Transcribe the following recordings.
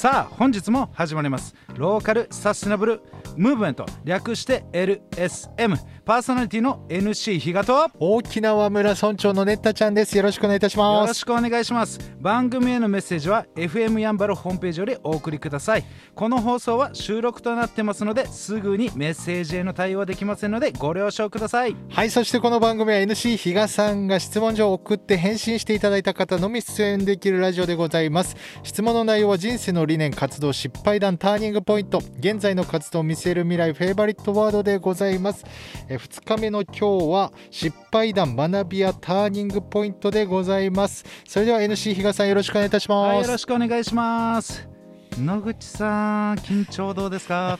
さあ本日も始まります。ローカルサステナブルムーブメント。略して LSM パーソナリティの NC 比嘉と沖縄村村長のネッタちゃんですよろしくお願いいたしますよろしくお願いします番組へのメッセージは FM やんばるホームページよりお送りくださいこの放送は収録となってますのですぐにメッセージへの対応はできませんのでご了承くださいはいそしてこの番組は NC 比嘉さんが質問状を送って返信していただいた方のみ出演できるラジオでございます質問の内容は人生の理念活動失敗談ターニングポイント現在の活動を見せる未来フェイバリットワードでございますえ2日目の今日は失敗談学びやターニングポイントでございます。それでは NC 比嘉さんよろしくお願いいたしはいますよろしくお願いします。野口さん緊張どうですか？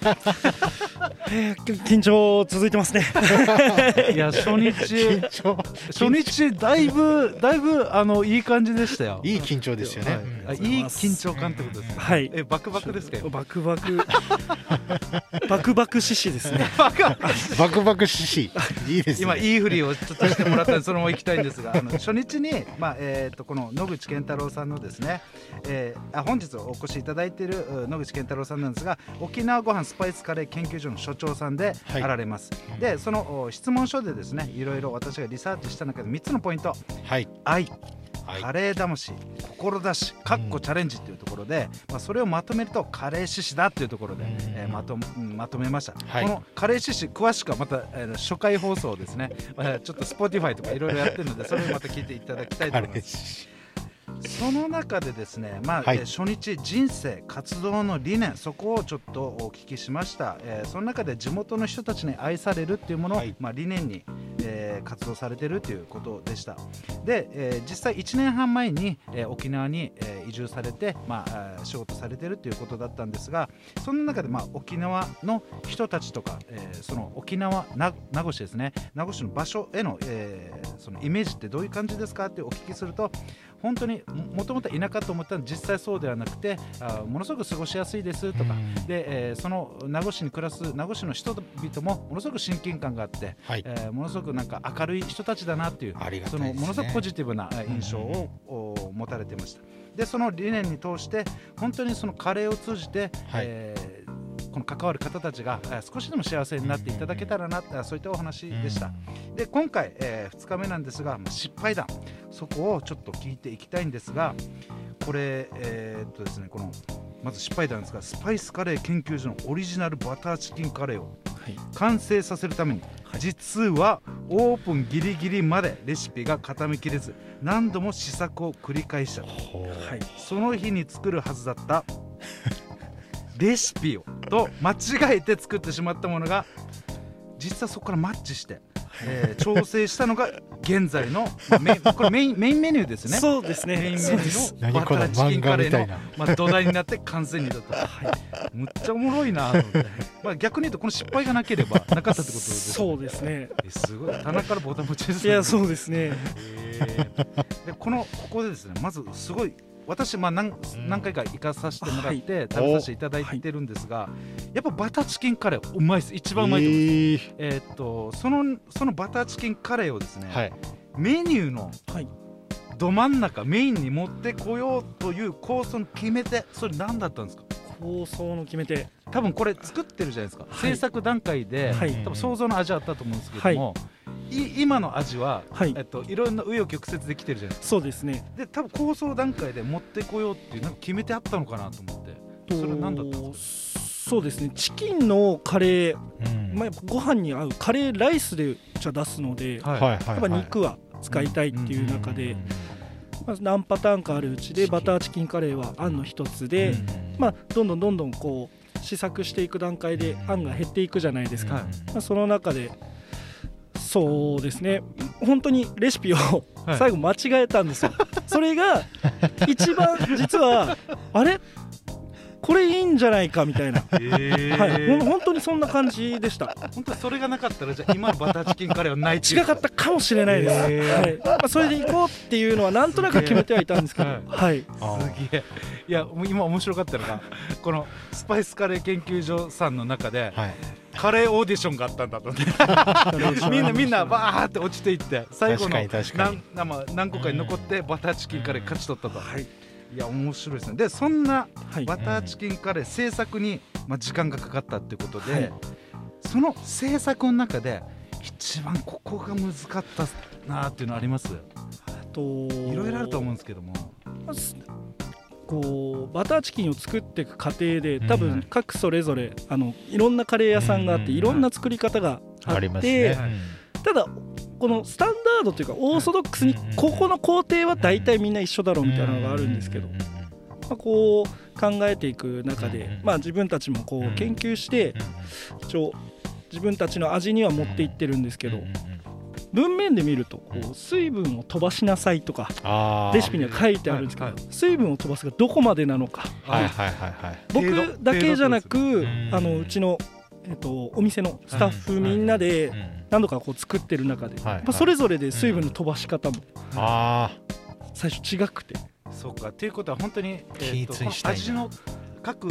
え ー緊張続いてますね。いや初日 初日だいぶだいぶあのいい感じでしたよ。いい緊張ですよね、はい。うんあいい緊張感ってことですね。はい。えバクバクですか？よバクバク。バクバク獅子ですね。バクバク獅子。いいですね。今いいふりをちょっとしてもらったんでそのまま行きたいんですがあの初日に、まあえー、とこの野口健太郎さんのですね、えーあ本日お越しいただいているう野口健太郎さんなんですが沖縄ごはんスパイスカレー研究所の所長さんではい。あられます、でそのお質問書でですねいろいろ私がリサーチした中で3つのポイント。はい。愛。はい。カレー魂志かっこチャレンジっていうところで、まあ、それをまとめるとカレー獅子だっていうところで、うん。えーまとうんまとめました、はい。このカレー獅子詳しくはまた、えー初回放送ですね、えーちょっと Spotify とかいろいろやってるのでそれをまた聞いていただきたいと思いますその中でですね、まあはい。えー初日人生活動の理念そこをちょっとお聞きしました、えーその中で地元の人たちに愛されるっていうものを、はい。まあ、理念に、えー活動されてるということでした。で、えー実際1年半前に、えー沖縄に、えー移住されて、まあ、仕事されてるということだったんですがその中で、まあ、沖縄の人たちとか、えーその沖縄な名護市ですね。名護市の場所への,、えーそのイメージってどういう感じですかってお聞きすると本当にももともと田舎と思ったら実際そうではなくてあーものすごく過ごしやすいですとか、うん。で、えーその名護市に暮らす名護市の人々もものすごく親近感があって、はい。えーものすごくなんか明るい人たちだなっていうありがたそのものすごくポジティブなえー印象を、お持たれてました。でその理念に通して本当にそのカレーを通じて、はい。えーこの関わる方たちがえー少しでも幸せになっていただけたらな、あそういったお話でした、で今回、え2日目なんですが、まあ失敗談そこをちょっと聞いていきたいんですがこれえーっとですねこのまず失敗談ですがスパイスカレー研究所のオリジナルバターチキンカレーをはい。完成させるために、実はオープンギリギリまでレシピが固めきれず何度も試作を繰り返したはい。その日に作るはずだった レシピをと間違えて作ってしまったものが実はそこからマッチして、えー調整したのが現在の、まあメイン これメインメインメニューですね。そうですメインメね。ニュ。ーのバターチキンカレーのまあ、土台になって完成になった、むっちゃおもろいなと思って、まあ、逆に言うとこの失敗がなければなかったってことですそうですね。えすごい。棚からボタン持ちです。いや、うそうですね。でこのここでですねまずすごい私、まあ、何何回か行かさせてもらって、はい。食べさせていただいてるんですが、やっぱバターチキンカレーうまいです。一番うまいと思います、えー。えーっとそのそのバターチキンカレーをですね、はい。メニューのはい。ど真ん中メインに持ってこようという構想の決め手それ何だったんですか？構想の決め手。多分これ作ってるじゃないですか、はい。制作段階で、はい。多分想像の味あったと思うんですけども、い今の味は、はい。えっと、いろんな紆余曲折できてるじゃないですか。そうですね。で多分構想段階で持ってこようっていうなんか決めてあったのかなと思って。それは何だったんですか？そうですね。チキンのカレー、うん。まあ、やっぱご飯に合うカレーライスでじゃ出すので、はい。やっぱ肉は使いたいっていう中で、まあ、何パターンかあるうちでバターチキンカレーはあんの一つで、まあ、どんどんどんどんこう試作していく段階であんが減っていくじゃないですか、はいまあ、その中でそうですね。本当にレシピをはい。最後間違えたんですよ、それが一番実はあれ？これいいんじゃないかみたいな、えはい、ほん本当にそんな感じでした。本当にそれがなかったらじゃあ今のバターチキンカレーはない違かったかもしれないです、はい。まあ、それでいこうっていうのはなんとなく決めてはいたんですけど、はい。すげえ。いやもう今面白かったのがこのスパイスカレー研究所さんの中ではい。カレーオーディションがあったんだと。ね。みんなみんなバーって落ちていって最後の何まあ何個かに残ってバターチキンカレー勝ち取ったと、はいいや面白いですね。でそんなはい。バターチキンカレー制作に、まあ、時間がかかったっていうことで、はい。その制作の中で一番ここが難かったなっていうのあります？あといろいろあると思うんですけども。まこうバターチキンを作っていく過程で多うん。分各それぞれあのいろんなカレー屋さんがあってうん。いろんな作り方があありますってね。はいただこのスタンダードというかオーソドックスにうんここの工程は大体みんな一緒だろうみたいなのがあるんですけどまあこう考えていく中うんでまあ自分たちもこう研究して一応自分たちの味には持っていってるんですけど文面で見るとこう水分を飛ばしなさいとかレシピには書いてあるんですけど水分を飛ばすがどこまでなのか。僕だけじゃなくあのうちのえっとお店のスタッフみんなでうん何度かこう作ってる中ではいやっぱそれぞれで水分の飛ばし方もあ最初違くて。そうか。っていうことは本当に、えーと均一にしたいんだ味の各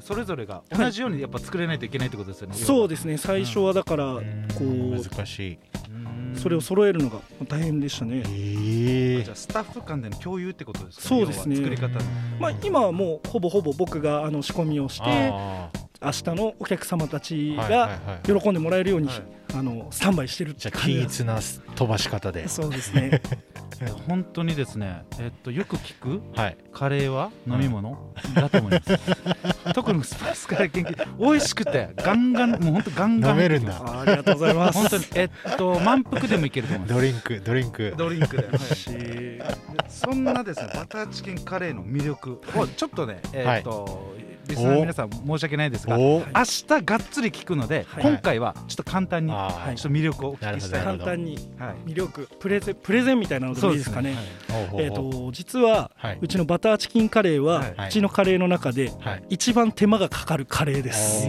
それぞれが同じようにやっぱ作れないといけないってことですよね、そうですね。最初はだからあこうん。う難しい。うん。それを揃えるのが大変でしたね。えじゃあスタッフ間での共有ってことですかそうですね。作り方。のまあ今はもうほぼほぼ僕があの仕込みをしてあ明日のお客様たちがはい喜んでもらえるようにはい。あのスタンバイしてるっじ。ゃあて感じ均一な飛ばし方で。そうですね。本当にですね、えっと、よく聞くはい。カレーは飲み物、だと思います。特にスパイスカレー研究美味しくてガンガンもう本当ガンガン。飲めるんだ。あありがとうございます。本当にえっと満腹でもいけると思います。ドリンクドリンク。ドリンクで、はい。しそんなですねバターチキンカレーの魅力をちょっとねえーっと、リスナーの皆さん申し訳ないですが明お日がっつり聞くので、はい。今回はちょっと簡単にちょっと魅力をお聞きしたい。簡単にはい。魅力プレゼンプレゼンみたいなのでもいいですかね。えっ、と実は、はい。うちのバターチキンカレーは、はい。うちのカレーの中ではい。一番手間がかかるカレーです。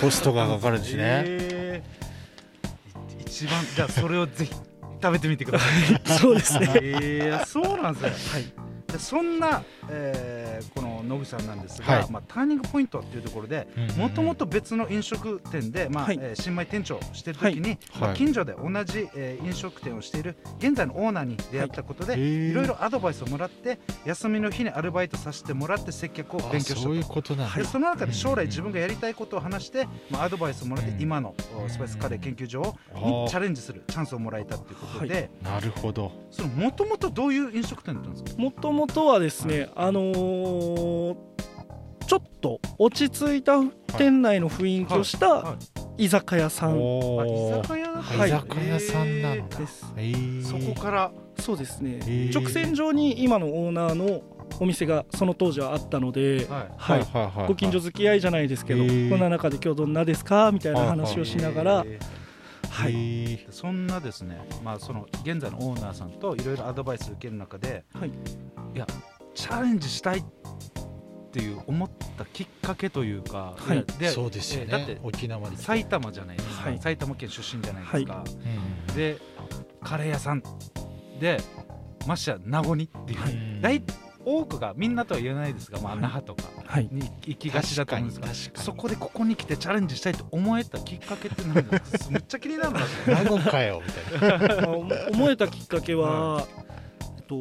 コストがかかるんですね。えー。一番じゃあそれをぜひ食べてみてください。そうですね。えー、そうなんですね。でそんな、えーこの野口さんなんですが、はい。まあ、ターニングポイントっていうところでもともと別の飲食店で、まあはい。えー新米店長をしてる時に、はい。まあ、はい。近所で同じ、えー飲食店をしている現在のオーナーに出会ったことで、い。ろいろアドバイスをもらって休みの日にアルバイトさせてもらって接客を勉強したと。そういうことなんだ。でその中で将来自分がやりたいことを話して、まあ、アドバイスをもらってうん今のおスパイスカレー研究所にチャレンジするチャンスをもらえたということで、なるほど。そのもともとどういう飲食店だったんですか？もともとはですね、あのーちょっと落ち着いた店内の雰囲気をしはた居酒屋さん。おあー居酒屋はい。居酒屋さんなんだ。ですえー。そこから。そうですね、へー。直線上に今のオーナーのお店がその当時はあったので、はい。はい。はいはいご近所付き合いじゃないですけど、へー。こんな中で今日どんなですかみたいな話をしながら、えはい、い。ー。そんなですね、まあ、その現在のオーナーさんといろいろアドバイスを受ける中で、はい。いやチャレンジしたいっていう思ったきっかけというか、はい。やでそうですよえーだってね沖縄で埼玉じゃないですか、はい。埼玉県出身じゃないですか、うん。でカレー屋さん。でましてや名護にっていう、うん大多くがみんなとは言えないですが、まあ、はい。那覇とかはい、に行きがちだと思うんですが確かにそこでここに来てチャレンジしたいと思えたきっかけって何ですか？むっちゃ気になるな。名護かよみたいな。思えたきっかけは、えっと、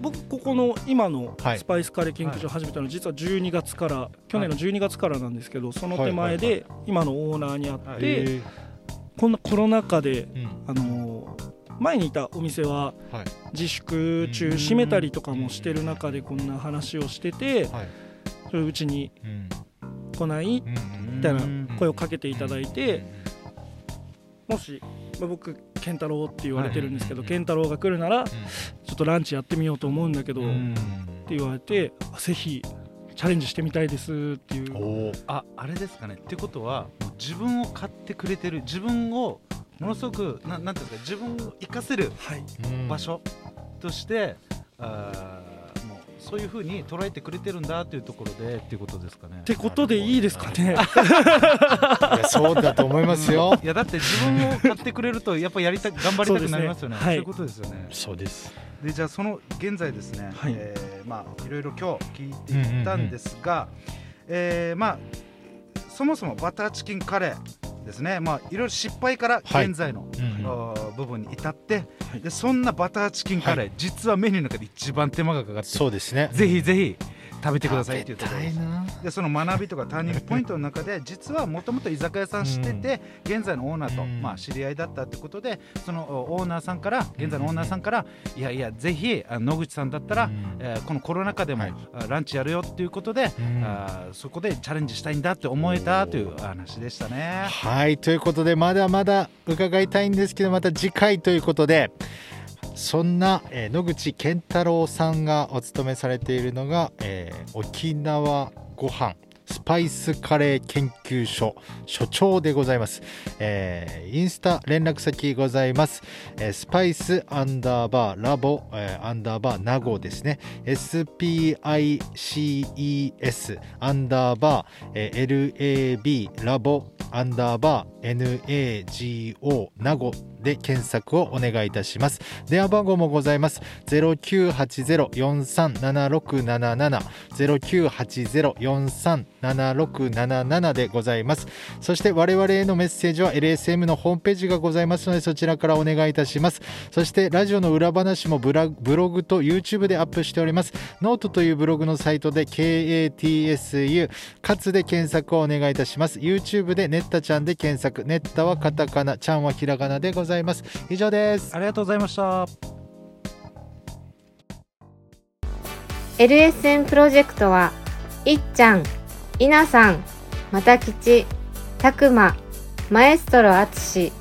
僕ここの今のはい。スパイスカレー研究所を始めたのは実は12月から去年の12月からなんですけどその手前で今のオーナーに会って、こんなコロナ禍であの前にいたお店ははい。自粛中閉めたりとかもしてる中でこんな話をしててはい。それうちにうん。来ない？うんみたいなうん声をかけていただいてもし、まあ僕健太郎って言われてるんですけどはい。健太郎が来るならちょっとランチやってみようと思うんだけど、うん。って言われてあぜひチャレンジしてみたいですっていう。ああれですかね。ってことは自分を買ってくれてる自分をものすごくななんていうんですか自分を生かせる場所として、あーもうそういうふうに捉えてくれてるんだっていうところでっていうことですかね。ってことでいいですかね。いやそうだと思いますよ。いやだって自分を買ってくれるとやっぱやりた頑張りたくなりますよね。そうですねはいいうことですよね。そうです。でじゃあその現在ですね、はい。えーまあいろいろ今日聞いていったん。ですが、えーまあそもそもバターチキンカレーですね。まあいろいろ失敗からはい現在の、うんあー部分に至って、でそんなバターチキンカレー、実はメニューの中で一番手間がかかってそうですね。ぜひぜひ食べてくださいっていうところでその学びとかターニングポイントの中で 実はもともと居酒屋さんしてて、現在のオーナーと、うん。まあ、知り合いだったってことでそのオーナーさんから現在のオーナーさんからいやいやぜひあ野口さんだったら、うん。えーこのコロナ禍でも、はい。あランチやるよっていうことで、うん。あーそこでチャレンジしたいんだって思えたという話でしたね。はい。ということでまだまだ伺いたいんですけどまた次回ということでそんな、えー野口健太郎さんがお勤めされているのが、えー沖縄ご飯スパイスカレー研究所所長でございます、えーインスタ連絡先ございます、えースパイスアンダーバーラボ、えーアンダーバーナゴですね。SPICES アンダーバー、えー LAB ラボアンダーバー NAGO ナゴで検索をお願いいたします。電話番号もございます。0980-437677 0980-437677でございます。そして我々へのメッセージは LSM のホームページがございますのでそちらからお願いいたします。そしてラジオの裏話もブラブログと YouTube でアップしております。ノートというブログのサイトで KATSU かつで検索をお願いいたします。YouTube でネッタちゃんで検索。ネッタはカタカナちゃんはひらがなでございます。以上です。ありがとうございました。LSN プロジェクトはいっちゃん、いなさん、またきち、たくま、マエストロあつし、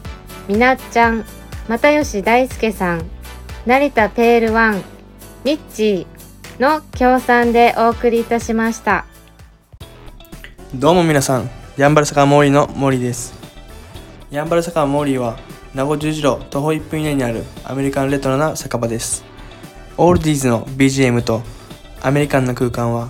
みなっちゃん、又吉大輔さん、成田ペールワン、ミッチーの協賛でお送りいたしました。どうも皆さん、ヤンバル坂モーリーのモーリーです。ヤンバル坂モーリーは、名護十字路徒歩1分以内にあるアメリカンレトロな酒場です。オールディーズの BGM とアメリカンな空間は、